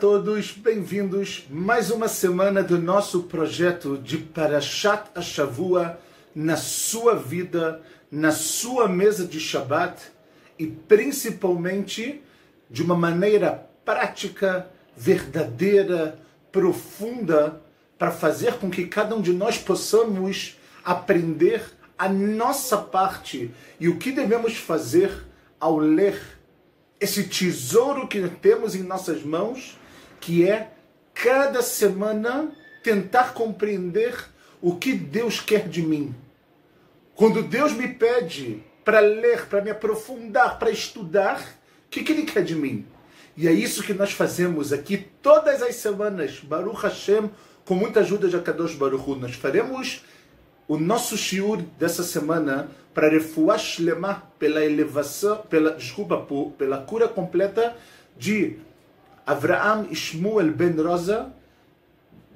Todos, bem-vindos. Mais uma semana do nosso projeto de Parashat Ashavua na sua vida, na sua mesa de Shabbat e principalmente de uma maneira prática, verdadeira, profunda, para fazer com que cada um de nós possamos aprender a nossa parte e o que devemos fazer ao ler esse tesouro que temos em nossas mãos, que é cada semana tentar compreender o que Deus quer de mim. Quando Deus me pede para ler, para me aprofundar, para estudar, o que, que Ele quer de mim? E é isso que nós fazemos aqui todas as semanas, Baruch Hashem, com muita ajuda de Akadosh Baruch Hu. Nós faremos o nosso shiur dessa semana para refuah shlema pela elevação, pela desculpa, pela cura completa de Avraham Ishmuel ben Rosa,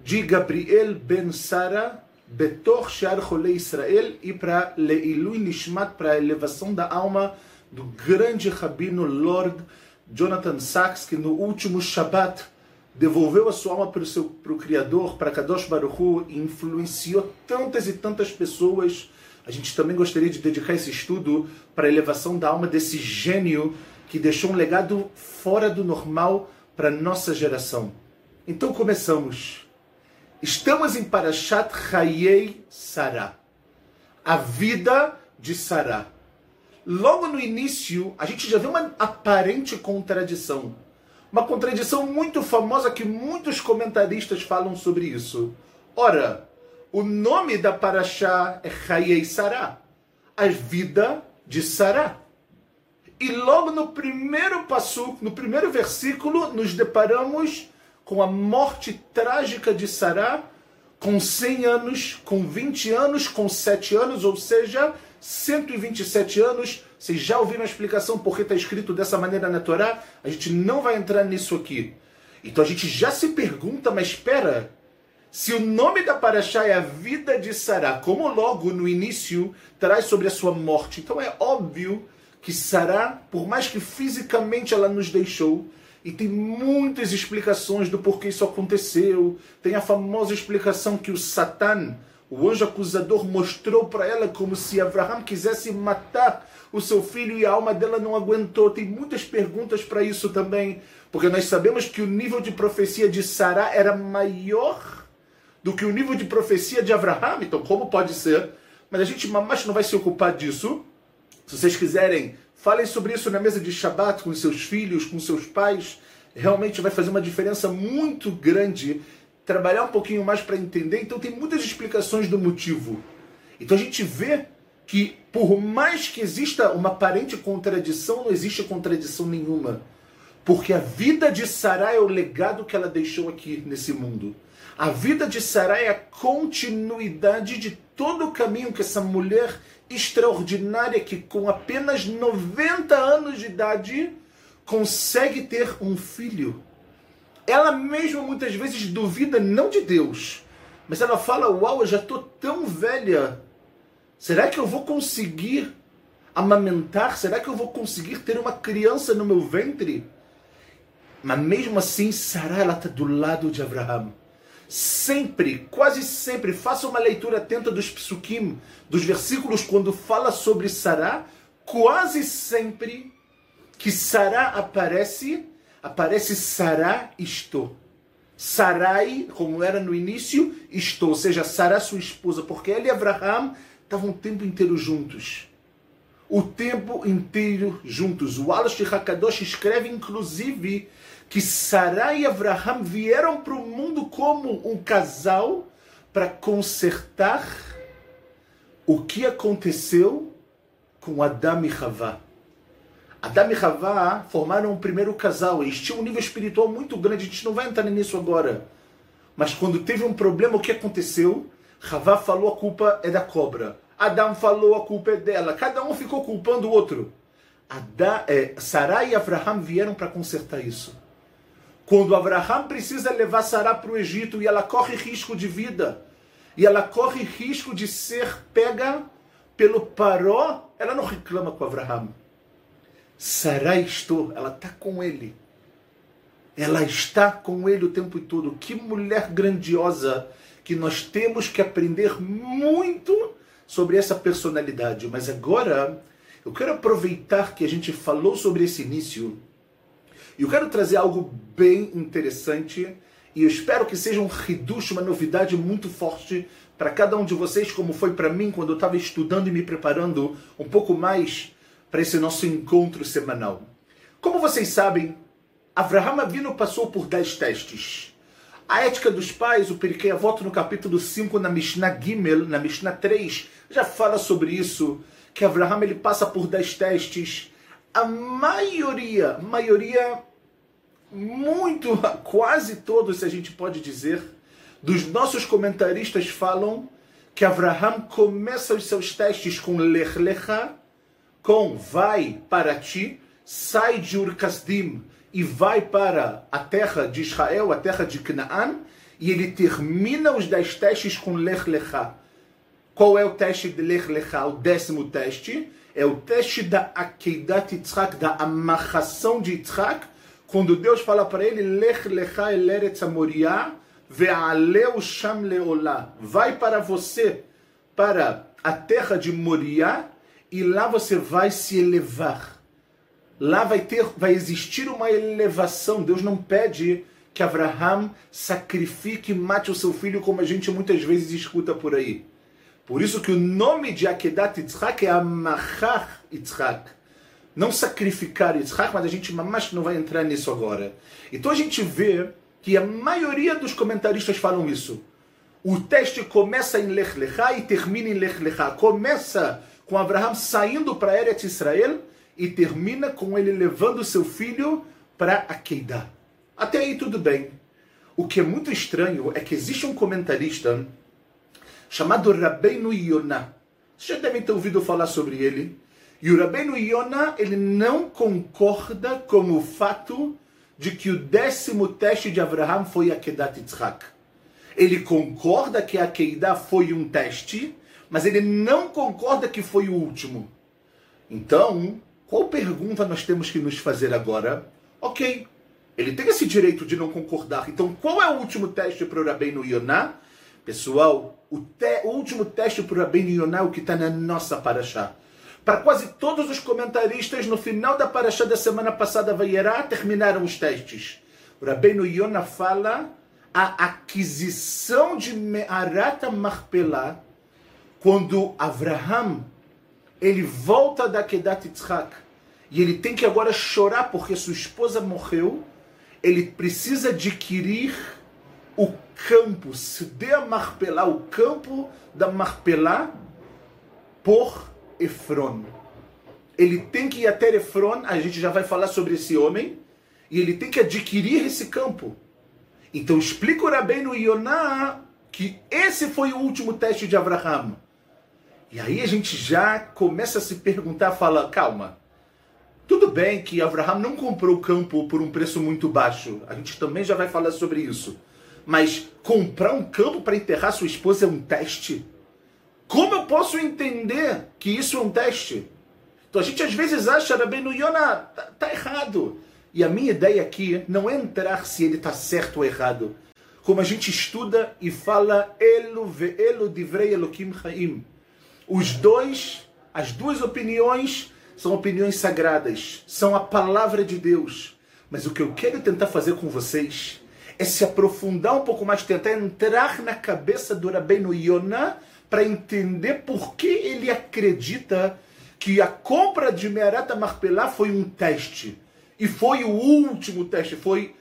de Gabriel ben Sara, Betor Shar Chole Israel e para Leilui Nishmat, para a elevação da alma do grande rabino Lord Jonathan Sachs, que no último Shabbat devolveu a sua alma para o, seu, para o Criador, para Kadosh Baruch Hu, e influenciou tantas e tantas pessoas. A gente também gostaria de dedicar esse estudo para a elevação da alma desse gênio que deixou um legado fora do normal para nossa geração. Então começamos. Estamos em Parashat Hayei Sarah, a vida de Sarah. Logo no início, a gente já vê uma aparente contradição uma contradição muito famosa que muitos comentaristas falam sobre isso. Ora, o nome da Paraxá é Hayei Sará, a vida de Sará. E logo no primeiro passo, no primeiro versículo, nos deparamos com a morte trágica de Sará, com 100 anos, com 20 anos, com 7 anos, ou seja, 127 anos. Vocês já ouviram a explicação por que está escrito dessa maneira na Torá? A gente não vai entrar nisso aqui. Então a gente já se pergunta, mas espera, se o nome da Paraxá é a vida de Sará, como logo no início traz sobre a sua morte, então é óbvio que Sará, por mais que fisicamente ela nos deixou, e tem muitas explicações do porquê isso aconteceu, tem a famosa explicação que o Satan, o anjo acusador mostrou para ela como se Abraham quisesse matar o seu filho e a alma dela não aguentou. Tem muitas perguntas para isso também, porque nós sabemos que o nível de profecia de Sará era maior do que o nível de profecia de Abraham. Então, como pode ser? Mas a gente mais não vai se ocupar disso. Se vocês quiserem, falem sobre isso na mesa de Shabat com seus filhos, com seus pais. Realmente vai fazer uma diferença muito grande trabalhar um pouquinho mais para entender. Então tem muitas explicações do motivo. Então a gente vê que por mais que exista uma aparente contradição, não existe contradição nenhuma. Porque a vida de Sarai é o legado que ela deixou aqui nesse mundo. A vida de Sarai é a continuidade de todo o caminho que essa mulher extraordinária, que com apenas 90 anos de idade, consegue ter um filho ela mesma muitas vezes duvida não de Deus, mas ela fala: Uau, eu já estou tão velha. Será que eu vou conseguir amamentar? Será que eu vou conseguir ter uma criança no meu ventre? Mas mesmo assim, Sarah está do lado de Abraão. Sempre, quase sempre, faça uma leitura atenta dos psukim, dos versículos quando fala sobre Sarah, quase sempre que Sarah aparece aparece Sará estou. Sarai, como era no início, estou. Ou seja, Sará, sua esposa, porque ela e Abraham estavam o tempo inteiro juntos. O tempo inteiro juntos. O Alash Hakadosh escreve, inclusive, que Sará e Abraham vieram para o mundo como um casal para consertar o que aconteceu com Adão e Havá. Adam e Havá formaram um primeiro casal. Eles tinham um nível espiritual muito grande. A gente não vai entrar nisso agora. Mas quando teve um problema, o que aconteceu? Havá falou a culpa é da cobra. Adam falou a culpa é dela. Cada um ficou culpando o outro. Adá, é, Sará e Abraham vieram para consertar isso. Quando Abraham precisa levar Sará para o Egito e ela corre risco de vida, e ela corre risco de ser pega pelo paró, ela não reclama com Abraham. Sarai estou, ela está com ele. ela está com ele o tempo todo. Que mulher grandiosa que nós temos que aprender muito sobre essa personalidade. Mas agora eu quero aproveitar que a gente falou sobre esse início e eu quero trazer algo bem interessante e eu espero que seja um reducho, uma novidade muito forte para cada um de vocês, como foi para mim quando eu estava estudando e me preparando um pouco mais para esse nosso encontro semanal. Como vocês sabem, Avraham Avinu passou por dez testes. A ética dos pais, o Periquei Avot no capítulo 5, na Mishnah Gimel, na Mishnah 3, já fala sobre isso, que Avraham ele passa por dez testes. A maioria, maioria, muito, quase todos, se a gente pode dizer, dos nossos comentaristas falam que Avraham começa os seus testes com Lech Lecha, com vai para ti, sai de Ur-Kasdim e vai para a terra de Israel, a terra de Canaã, e ele termina os dez testes com Lech Lecha. Qual é o teste de Lech Lecha? O décimo teste é o teste da Akeidat Yitzhak, da amarração de Yitzhak, quando Deus fala para ele, Lech Lecha el Eretz Amoriah, ve'aleu sham leolá. Vai para você, para a terra de Moriá, e lá você vai se elevar. Lá vai ter, vai existir uma elevação. Deus não pede que Abraham sacrifique e mate o seu filho, como a gente muitas vezes escuta por aí. Por isso que o nome de Akedat Yitzhak é Amachar Yitzhak. Não sacrificar Yitzhak, mas a gente mais não vai entrar nisso agora. Então a gente vê que a maioria dos comentaristas falam isso. O teste começa em Lech Lechá e termina em Lech Lechá. Começa com Abraão saindo para Eretz Israel e termina com ele levando seu filho para Akedah. Até aí tudo bem. O que é muito estranho é que existe um comentarista chamado Rabbeinu Yonah. Vocês já devem ter ouvido falar sobre ele. E o Rabbeinu Yonah, ele não concorda com o fato de que o décimo teste de Abraham foi a Kedat Yitzhak. Ele concorda que a Keidah foi um teste, mas ele não concorda que foi o último. Então, qual pergunta nós temos que nos fazer agora? Ok, ele tem esse direito de não concordar. Então, qual é o último teste para o Rabbeinu Yonah? Pessoal, o, te, o último teste para o que está na nossa paraxá. Para quase todos os comentaristas, no final da paraxá da semana passada, Vayerá, terminaram os testes. O Rabbeinu Yonah fala a aquisição de Me'arata Marpelá quando Avraham ele volta da Kedat Yitzhak e ele tem que agora chorar porque sua esposa morreu, ele precisa adquirir o campo, se dê a Marpelá, o campo da Marpelá por Efron. Ele tem que ir até Efron, a gente já vai falar sobre esse homem, e ele tem que adquirir esse campo. Então explica o Rabbeinu Yonah que esse foi o último teste de Abraham. E aí a gente já começa a se perguntar, fala, calma, tudo bem que Abraham não comprou o campo por um preço muito baixo, a gente também já vai falar sobre isso. Mas comprar um campo para enterrar sua esposa é um teste? Como eu posso entender que isso é um teste? Então a gente às vezes acha, Rabbeinu Yonah, tá, tá errado. E a minha ideia aqui não é entrar se ele está certo ou errado. Como a gente estuda e fala, Elo ve Elo divrei Elokim Chaim. Os dois, as duas opiniões são opiniões sagradas, são a palavra de Deus. Mas o que eu quero tentar fazer com vocês é se aprofundar um pouco mais, tentar entrar na cabeça do Rabbeinu Yonah para entender por que ele acredita que a compra de Me'arata Marpelá foi um teste. E foi o último teste, foi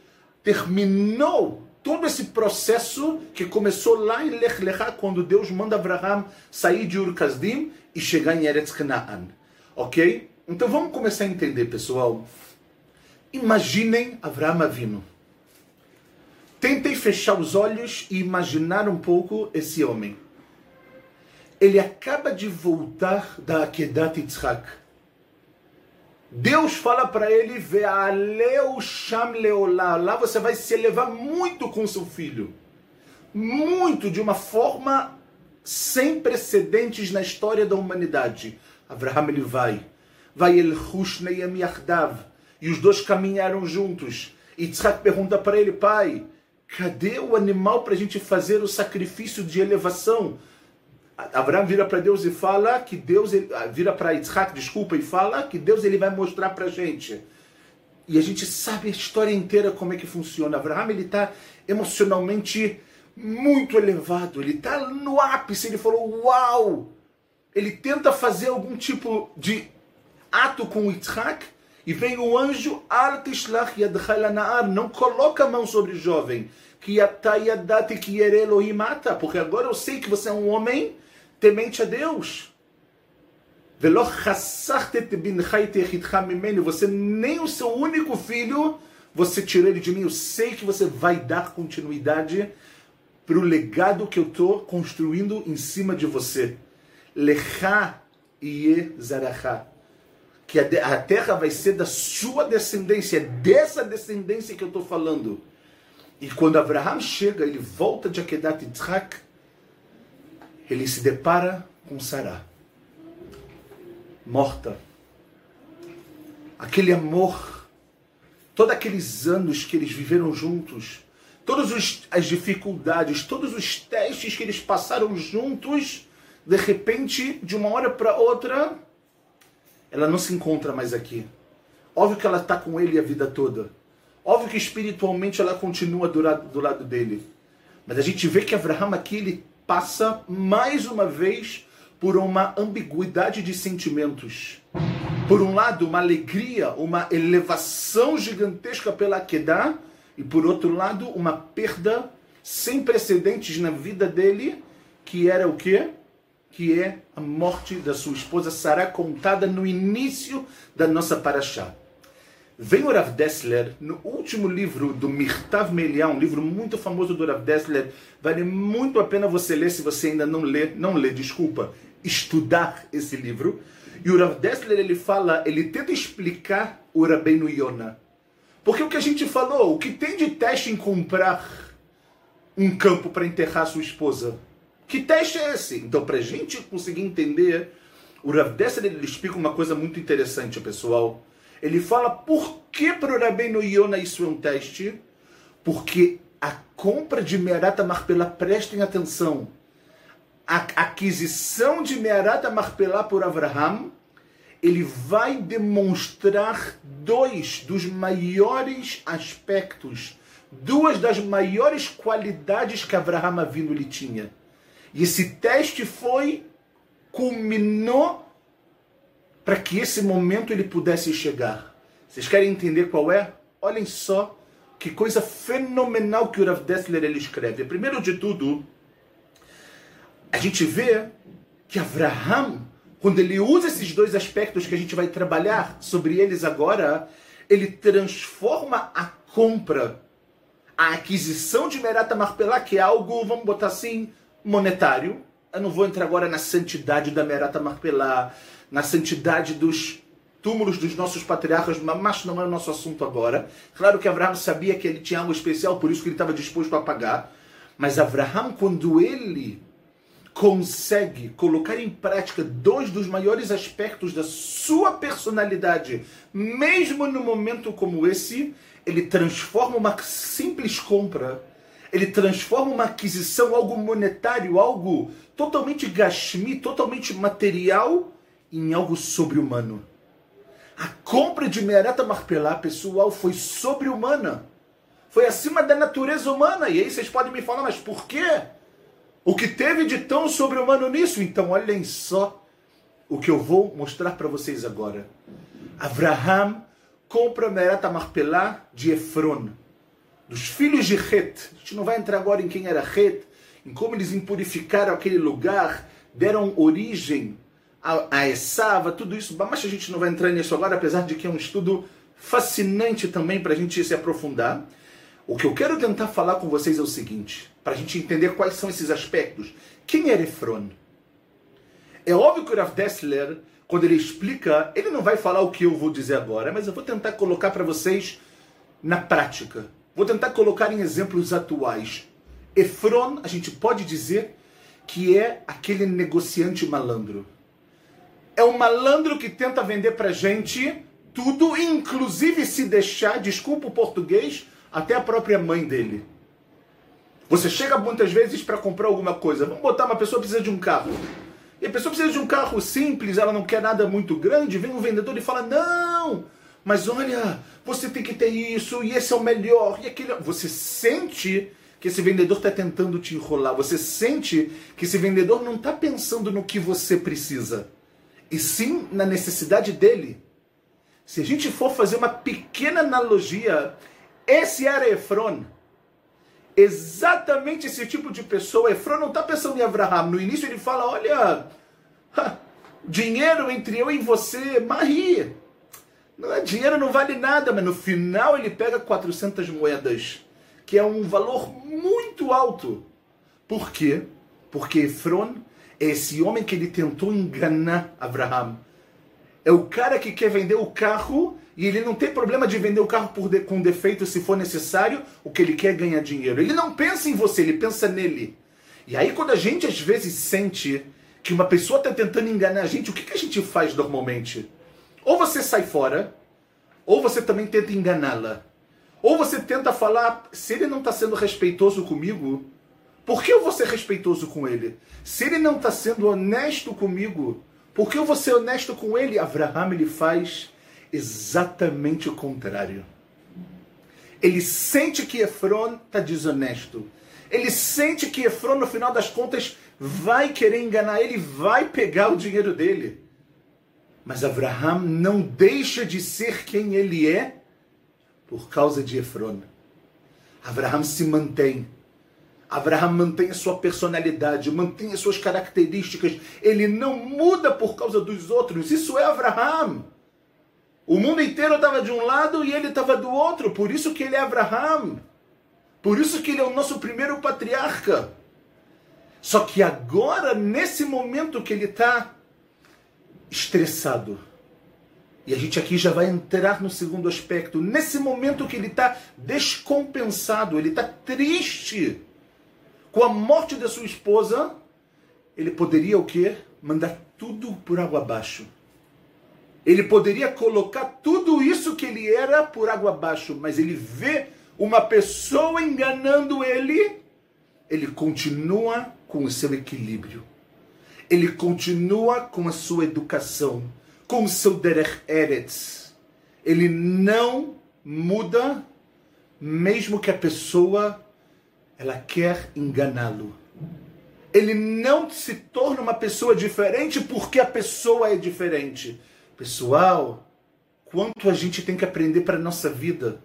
terminou todo esse processo que começou lá em Lech Lechá, quando Deus manda Abraham sair de Ur Kasdim e chegar em Eretz Canaan. Ok? Então vamos começar a entender, pessoal. Imaginem Abraham vindo. Tentem fechar os olhos e imaginar um pouco esse homem. Ele acaba de voltar da Akedat Yitzhak. Deus fala para ele, Ve'aleu sham leolá. Lá você vai se elevar muito com seu filho. Muito, de uma forma sem precedentes na história da humanidade. Abraham ele vai. Vai el Yachdav. E os dois caminharam juntos. Yitzhak pergunta para ele, pai, cadê o animal para a gente fazer o sacrifício de elevação? Abraão vira para Deus e fala que Deus ah, vira para Yitzhak, desculpa, e fala que Deus ele vai mostrar para a gente. E a gente sabe a história inteira como é que funciona. Abraão ele está emocionalmente muito elevado, ele está no ápice. Ele falou: Uau! Ele tenta fazer algum tipo de ato com Yitzhak e vem o anjo Al tishlach não coloca a mão sobre o jovem que porque agora eu sei que você é um homem temente a Deus. Você nem o seu único filho, você tirou ele de mim. Eu sei que você vai dar continuidade para o legado que eu estou construindo em cima de você. Lecha e Zaracha. Que a terra vai ser da sua descendência, dessa descendência que eu estou falando. E quando Abraham chega, ele volta de Akedat Yitzhak, ele se depara com Sarah, morta. Aquele amor, todos aqueles anos que eles viveram juntos, todas as dificuldades, todos os testes que eles passaram juntos, de repente, de uma hora para outra, ela não se encontra mais aqui. Óbvio que ela está com ele a vida toda. Óbvio que espiritualmente ela continua do lado, do lado dele. Mas a gente vê que Abraão aqui ele passa mais uma vez por uma ambiguidade de sentimentos. Por um lado, uma alegria, uma elevação gigantesca pela Kedah, e por outro lado, uma perda sem precedentes na vida dele, que era o quê? Que é a morte da sua esposa Sarah, contada no início da nossa paraxá. Vem o Rav Dessler, no último livro do Mirtav Meliá, um livro muito famoso do Rav Dessler, vale muito a pena você ler, se você ainda não lê, não lê, desculpa, estudar esse livro. E o Rav Dessler, ele fala, ele tenta explicar o Rabbeinu Yonah. Porque o que a gente falou, o que tem de teste em comprar um campo para enterrar sua esposa? Que teste é esse? Então, para a gente conseguir entender, o Rav Dessler, ele explica uma coisa muito interessante, pessoal ele fala por que para o Rabbeinu Yonah isso é um teste? Porque a compra de Merata Marpelá, prestem atenção, a aquisição de Merata Marpelá por Abraham, ele vai demonstrar dois dos maiores aspectos, duas das maiores qualidades que Abraham Avinu lhe tinha. E esse teste foi, culminou para que esse momento ele pudesse chegar. Vocês querem entender qual é? Olhem só que coisa fenomenal que o Rav Dessler ele escreve. Primeiro de tudo, a gente vê que Abraham, quando ele usa esses dois aspectos que a gente vai trabalhar sobre eles agora, ele transforma a compra, a aquisição de Merata Marpelá, que é algo, vamos botar assim, monetário. Eu não vou entrar agora na santidade da Merata Marpelá, na santidade dos túmulos dos nossos patriarcas, mas não é o nosso assunto agora. Claro que Abraão sabia que ele tinha algo especial, por isso que ele estava disposto a pagar. Mas Abraão, quando ele consegue colocar em prática dois dos maiores aspectos da sua personalidade, mesmo no momento como esse, ele transforma uma simples compra, ele transforma uma aquisição, algo monetário, algo totalmente gashmi, totalmente material, em algo sobre-humano. A compra de Merata Marpelá, pessoal, foi sobre-humana. Foi acima da natureza humana. E aí vocês podem me falar, mas por quê? O que teve de tão sobre-humano nisso? Então, olhem só o que eu vou mostrar para vocês agora. Abraham compra Merata Marpelá de Efron, dos filhos de Het. A gente não vai entrar agora em quem era Het, em como eles impurificaram aquele lugar, deram origem a, a Essava, tudo isso, mas a gente não vai entrar nisso agora, apesar de que é um estudo fascinante também para a gente se aprofundar. O que eu quero tentar falar com vocês é o seguinte, para a gente entender quais são esses aspectos. Quem era Efron? É óbvio que o Rav Dessler, quando ele explica, ele não vai falar o que eu vou dizer agora, mas eu vou tentar colocar para vocês na prática. Vou tentar colocar em exemplos atuais. Efron, a gente pode dizer que é aquele negociante malandro é um malandro que tenta vender pra gente tudo, inclusive se deixar, desculpa o português, até a própria mãe dele. Você chega muitas vezes para comprar alguma coisa. Vamos botar uma pessoa precisa de um carro. E a pessoa precisa de um carro simples, ela não quer nada muito grande. Vem um vendedor e fala: Não, mas olha, você tem que ter isso, e esse é o melhor, e aquele. Você sente que esse vendedor está tentando te enrolar. Você sente que esse vendedor não está pensando no que você precisa, e sim na necessidade dele. Se a gente for fazer uma pequena analogia, esse era Efron. Exatamente esse tipo de pessoa. Efron não está pensando em Abraham. No início ele fala: Olha, dinheiro entre eu e você, Maria. Não é, dinheiro não vale nada, mas no final ele pega 400 moedas, que é um valor muito alto. Por quê? Porque Efron é esse homem que ele tentou enganar Abraham. É o cara que quer vender o carro e ele não tem problema de vender o carro por de, com defeito se for necessário, o que ele quer é ganhar dinheiro. Ele não pensa em você, ele pensa nele. E aí quando a gente às vezes sente que uma pessoa está tentando enganar a gente, o que, que a gente faz normalmente? Ou você sai fora, ou você também tenta enganá-la. Ou você tenta falar, se ele não está sendo respeitoso comigo, por que eu vou ser respeitoso com ele? Se ele não está sendo honesto comigo, por que eu vou ser honesto com ele? Abraham ele faz exatamente o contrário. Ele sente que Efron está desonesto. Ele sente que Efron, no final das contas, vai querer enganar ele, vai pegar o dinheiro dele. Mas Abraham não deixa de ser quem ele é por causa de Efron. Abraham se mantém. Abraham mantém a sua personalidade, mantém as suas características. Ele não muda por causa dos outros. Isso é Abraham. O mundo inteiro estava de um lado e ele estava do outro. Por isso que ele é Abraham. Por isso que ele é o nosso primeiro patriarca. Só que agora, nesse momento que ele está estressado. E a gente aqui já vai entrar no segundo aspecto. Nesse momento que ele está descompensado, ele está triste com a morte da sua esposa, ele poderia o quê? Mandar tudo por água abaixo. Ele poderia colocar tudo isso que ele era por água abaixo, mas ele vê uma pessoa enganando ele, ele continua com o seu equilíbrio ele continua com a sua educação, com o seu derech eretz. Ele não muda, mesmo que a pessoa ela quer enganá-lo. Ele não se torna uma pessoa diferente porque a pessoa é diferente. Pessoal, quanto a gente tem que aprender para a nossa vida,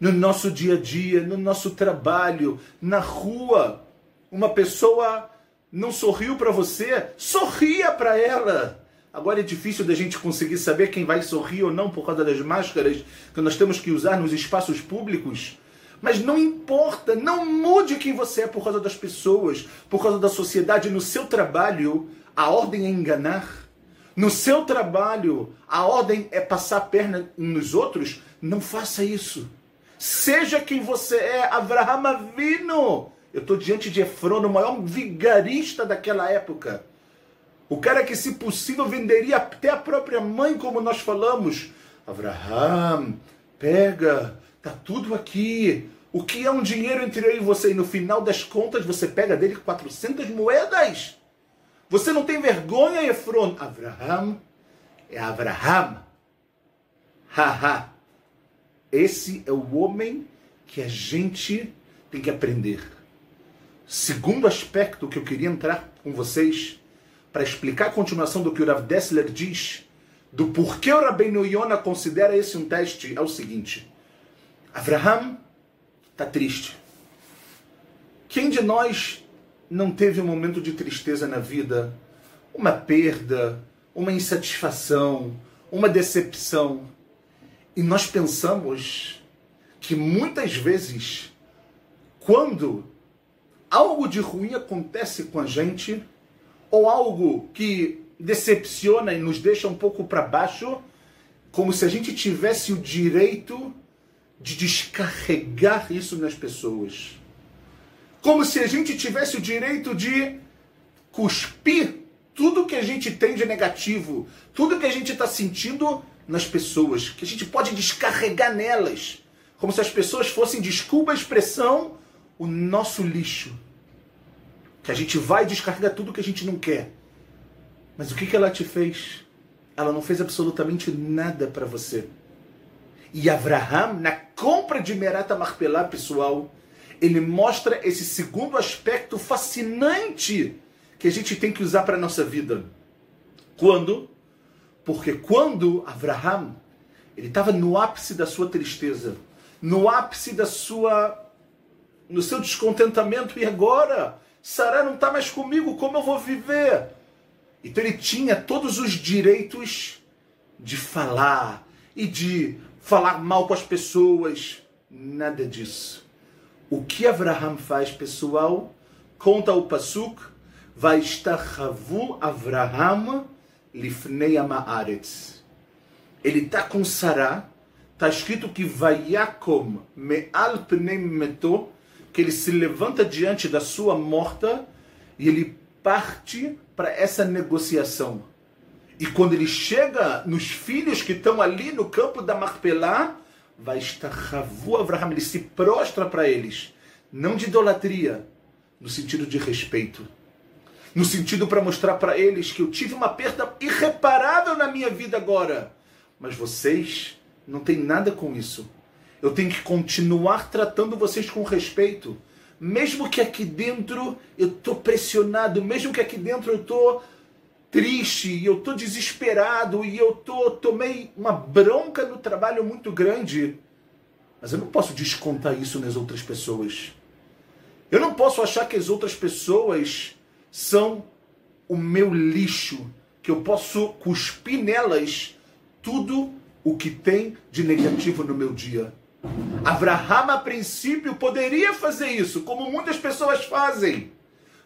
no nosso dia a dia, no nosso trabalho, na rua. Uma pessoa não sorriu para você, sorria para ela. Agora é difícil da gente conseguir saber quem vai sorrir ou não por causa das máscaras que nós temos que usar nos espaços públicos. Mas não importa, não mude quem você é por causa das pessoas, por causa da sociedade. No seu trabalho, a ordem é enganar. No seu trabalho, a ordem é passar a perna nos outros. Não faça isso. Seja quem você é, Abraham Avino. Eu estou diante de Efron, o maior vigarista daquela época. O cara que, se possível, venderia até a própria mãe, como nós falamos. Abraham, pega, tá tudo aqui. O que é um dinheiro entre eu e você? E no final das contas, você pega dele 400 moedas. Você não tem vergonha, Efron? Abraham é Abraham. Haha. Esse é o homem que a gente tem que aprender. Segundo aspecto que eu queria entrar com vocês para explicar a continuação do que o Rav Dessler diz, do porquê o Rabbeinu Yonah considera esse um teste, é o seguinte. Abraham está triste. Quem de nós não teve um momento de tristeza na vida? Uma perda, uma insatisfação, uma decepção. E nós pensamos que muitas vezes, quando algo de ruim acontece com a gente, ou algo que decepciona e nos deixa um pouco para baixo, como se a gente tivesse o direito de descarregar isso nas pessoas. Como se a gente tivesse o direito de cuspir tudo que a gente tem de negativo, tudo que a gente está sentindo nas pessoas, que a gente pode descarregar nelas, como se as pessoas fossem, desculpa a expressão, o nosso lixo. Que a gente vai descarregar tudo que a gente não quer. Mas o que, que ela te fez? Ela não fez absolutamente nada para você. E Abraham, na compra de Merata Marpelá, pessoal, ele mostra esse segundo aspecto fascinante que a gente tem que usar para nossa vida. Quando? Porque quando Abraham, ele estava no ápice da sua tristeza, no ápice da sua no seu descontentamento e agora Sarah não está mais comigo, como eu vou viver? Então ele tinha todos os direitos de falar e de falar mal com as pessoas, nada disso. O que Abraham faz, pessoal? Conta o Pasuk, vai estar Ravu Abraham lifnei Amaretz. Ele está com Sarah, está escrito que vai Yakom me'al pnei meto, que ele se levanta diante da sua morta e ele parte para essa negociação. E quando ele chega nos filhos que estão ali no campo da Marpelá, vai estar Ravu Avraham, ele se prostra para eles. Não de idolatria, no sentido de respeito. No sentido para mostrar para eles que eu tive uma perda irreparável na minha vida agora. Mas vocês não têm nada com isso. Eu tenho que continuar tratando vocês com respeito. Mesmo que aqui dentro eu estou pressionado, mesmo que aqui dentro eu estou triste, e eu estou desesperado, e eu tô, tomei uma bronca no trabalho muito grande. Mas eu não posso descontar isso nas outras pessoas. Eu não posso achar que as outras pessoas são o meu lixo, que eu posso cuspir nelas tudo o que tem de negativo no meu dia. Abraham, a princípio, poderia fazer isso, como muitas pessoas fazem.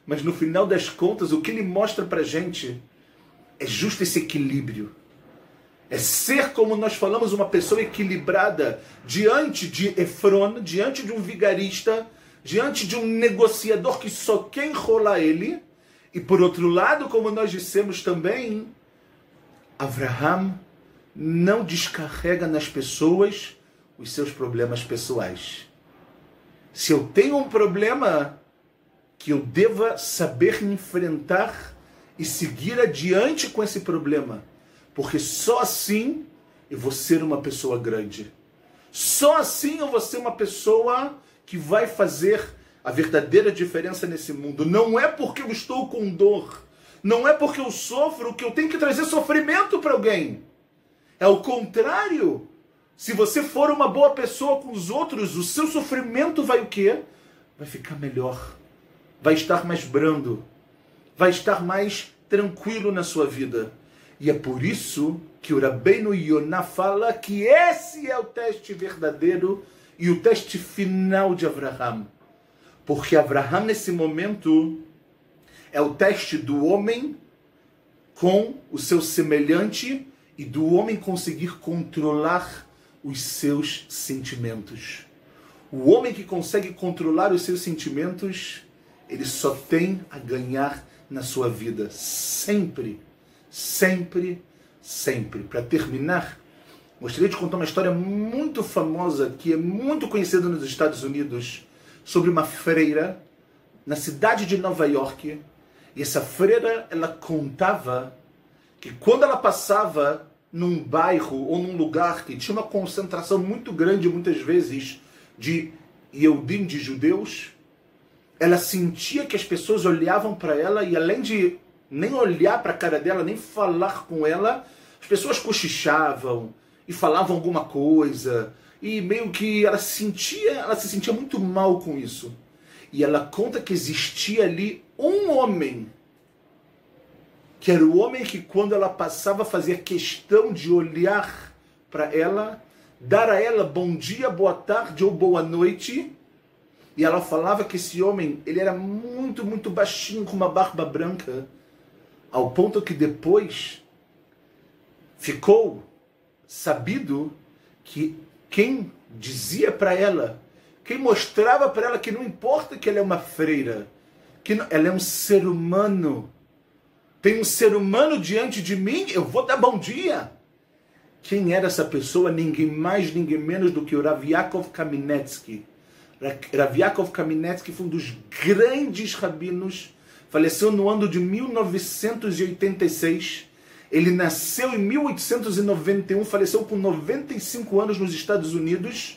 Mas no final das contas, o que ele mostra para gente é justo esse equilíbrio. É ser, como nós falamos, uma pessoa equilibrada diante de Efron, diante de um vigarista, diante de um negociador que só quer enrolar ele. E por outro lado, como nós dissemos também, Abraham não descarrega nas pessoas os seus problemas pessoais. Se eu tenho um problema que eu deva saber enfrentar e seguir adiante com esse problema, porque só assim eu vou ser uma pessoa grande. Só assim eu vou ser uma pessoa que vai fazer a verdadeira diferença nesse mundo. Não é porque eu estou com dor, não é porque eu sofro que eu tenho que trazer sofrimento para alguém. É o contrário. Se você for uma boa pessoa com os outros, o seu sofrimento vai o quê? Vai ficar melhor. Vai estar mais brando. Vai estar mais tranquilo na sua vida. E é por isso que o Rabbeinu Yonah fala que esse é o teste verdadeiro e o teste final de Abraham. Porque Abraham, nesse momento, é o teste do homem com o seu semelhante e do homem conseguir controlar os seus sentimentos. O homem que consegue controlar os seus sentimentos, ele só tem a ganhar na sua vida. Sempre, sempre, sempre. Para terminar, gostaria de contar uma história muito famosa, que é muito conhecida nos Estados Unidos, sobre uma freira na cidade de Nova York. E essa freira, ela contava que quando ela passava num bairro ou num lugar que tinha uma concentração muito grande, muitas vezes, de Yehudim, de judeus, ela sentia que as pessoas olhavam para ela e além de nem olhar para a cara dela, nem falar com ela, as pessoas cochichavam e falavam alguma coisa e meio que ela sentia, ela se sentia muito mal com isso. E ela conta que existia ali um homem que era o homem que, quando ela passava, fazia questão de olhar para ela, dar a ela bom dia, boa tarde ou boa noite. E ela falava que esse homem, ele era muito, muito baixinho, com uma barba branca, ao ponto que depois ficou sabido que quem dizia para ela, quem mostrava para ela que não importa que ela é uma freira, que ela é um ser humano tem um ser humano diante de mim, eu vou dar bom dia. Quem era essa pessoa? Ninguém mais, ninguém menos do que o Rav Yaakov Kaminetsky. Rav Yaakov Kaminetsky foi um dos grandes rabinos, faleceu no ano de 1986. Ele nasceu em 1891, faleceu com 95 anos nos Estados Unidos.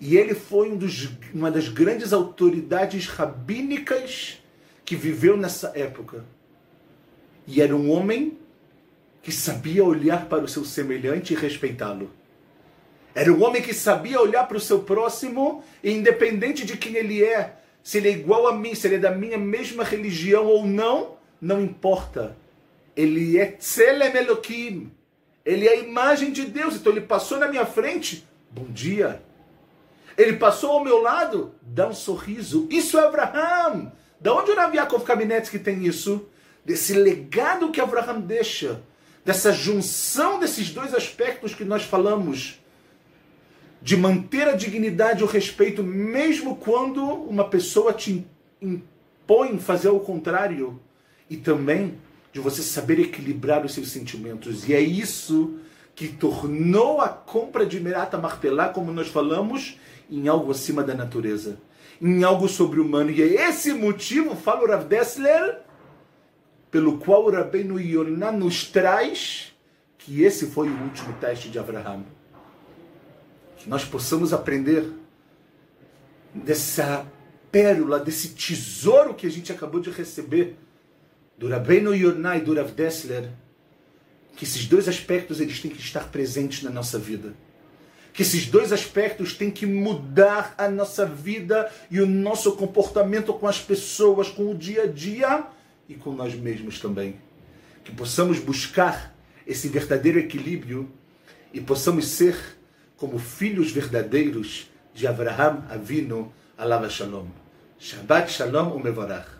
E ele foi um dos, uma das grandes autoridades rabínicas que viveu nessa época. E era um homem que sabia olhar para o seu semelhante e respeitá-lo. Era um homem que sabia olhar para o seu próximo, independente de quem ele é, se ele é igual a mim, se ele é da minha mesma religião ou não, não importa. Ele é Tselem Elohim. Ele é a imagem de Deus. Então ele passou na minha frente, bom dia. Ele passou ao meu lado, dá um sorriso. Isso é Abraham. Da onde o Rav Yaakov Kaminetsky tem isso? Desse legado que Abraham deixa. Dessa junção desses dois aspectos que nós falamos de manter a dignidade e o respeito, mesmo quando uma pessoa te impõe fazer o contrário, e também de você saber equilibrar os seus sentimentos. E é isso que tornou a compra de Merata Martelá, como nós falamos, em algo acima da natureza, em algo sobre-humano. E é esse motivo, fala o Rav Dessler, pelo qual o Rabbeinu Yonah nos traz que esse foi o último teste de Abraham que nós possamos aprender dessa pérola, desse tesouro que a gente acabou de receber do Rabbeinu Yonah e do Rav Dessler, que esses dois aspectos eles têm que estar presentes na nossa vida. Que esses dois aspectos têm que mudar a nossa vida e o nosso comportamento com as pessoas, com o dia a dia e com nós mesmos também. Que possamos buscar esse verdadeiro equilíbrio e possamos ser como filhos verdadeiros de Abraham Avinu, Alava Shalom. Shabbat Shalom Umevorach.